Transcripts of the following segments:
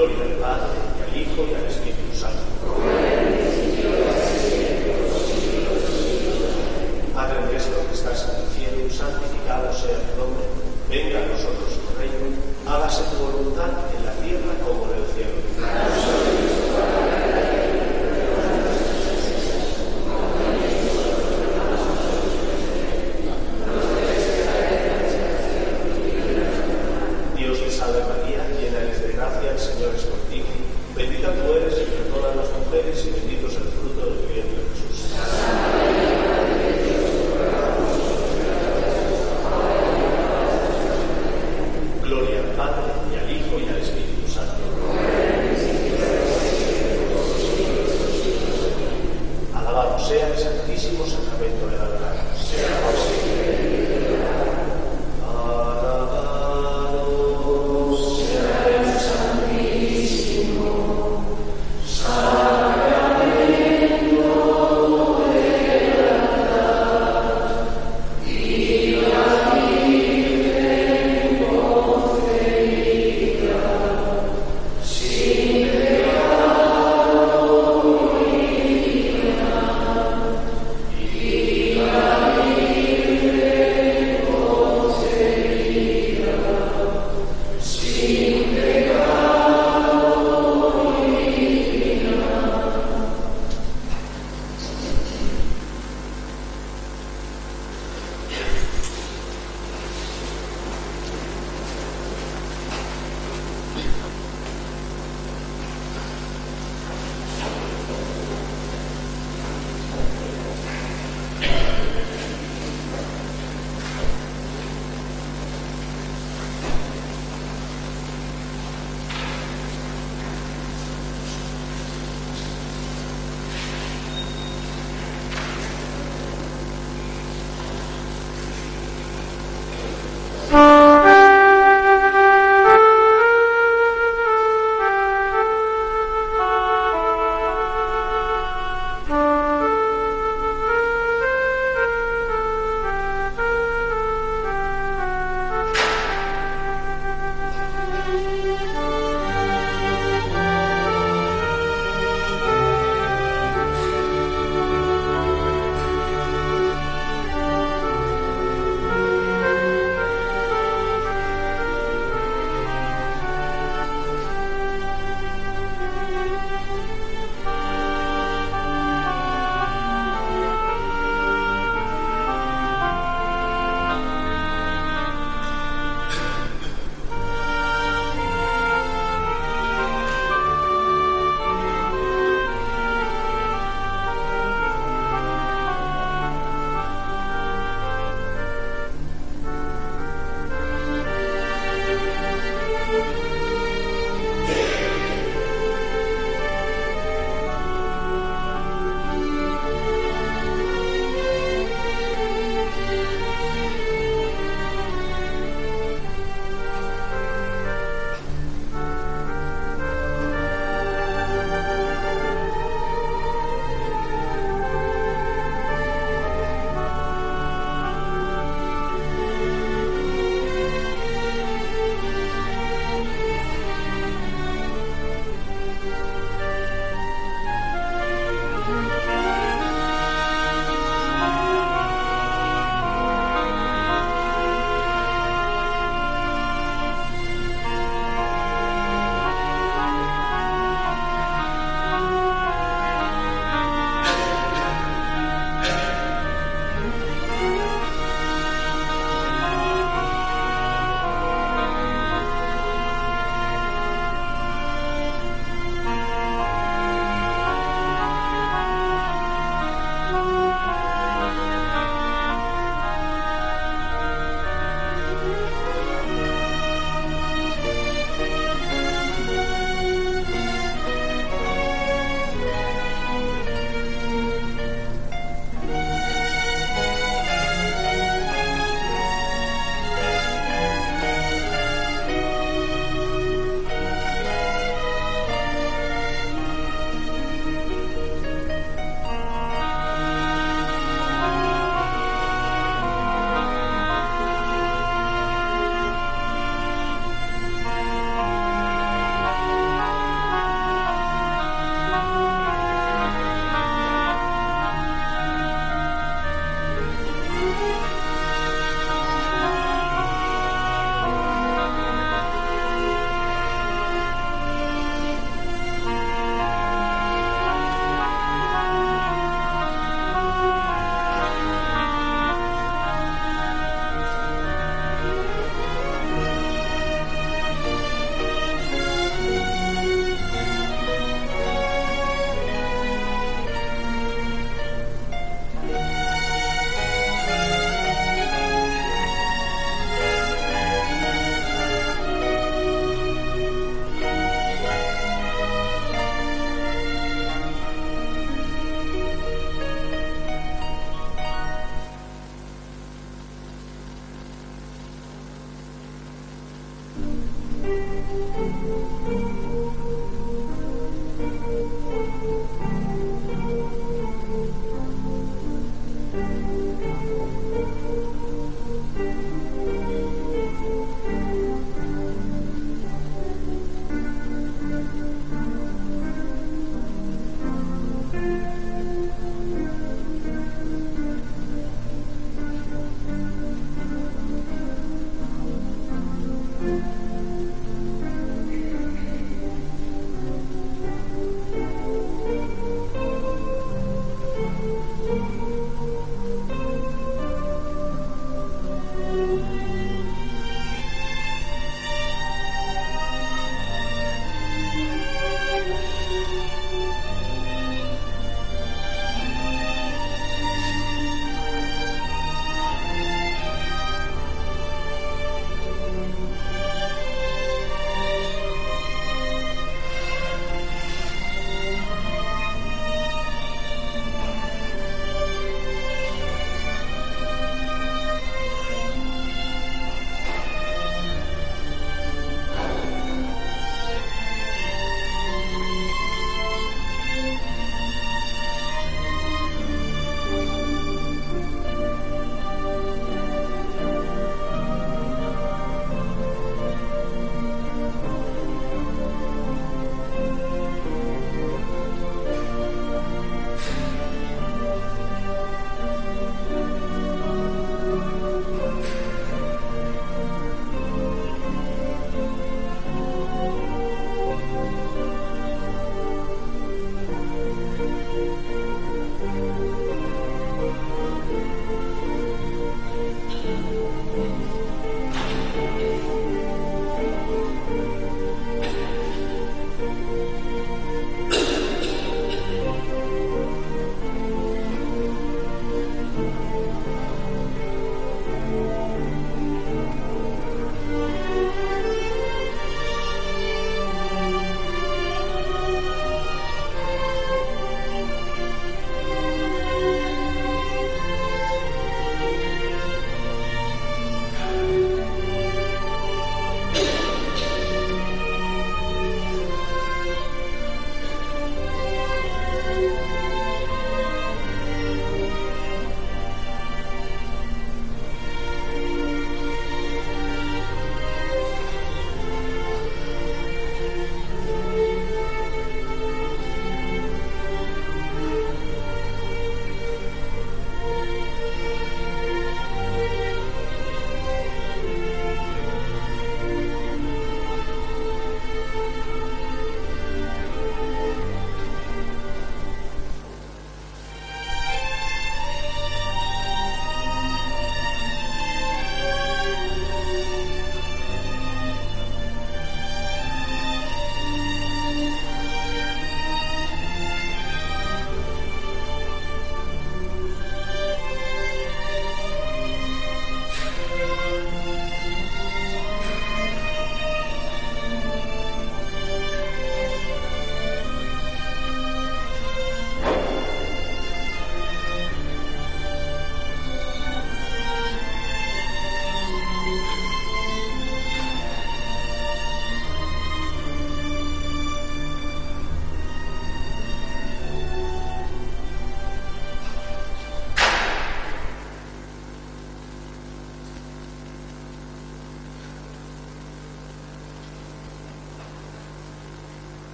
gloria al Padre, y al Hijo, y al Espíritu Santo. Padre nuestro que estás en el cielo, santificado sea tu nombre, venga a nosotros tu reino, hágase tu voluntad en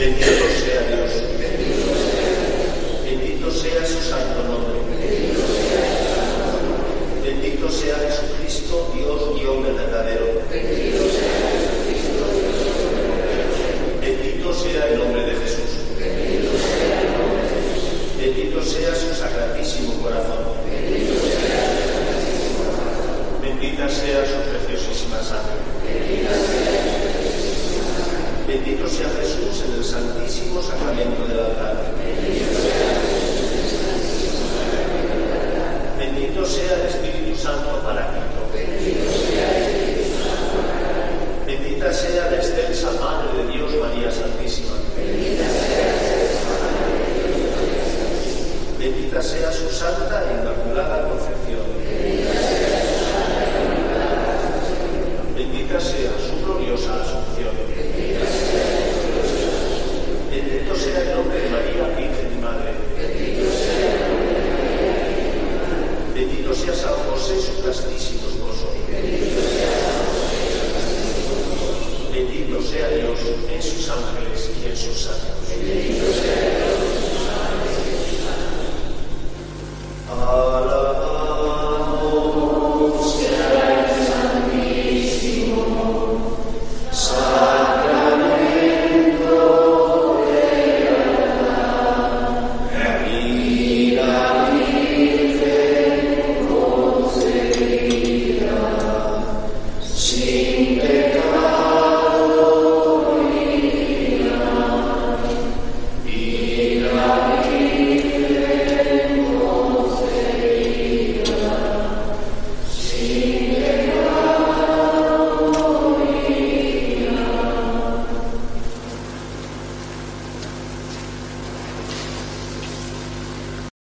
Bendito sea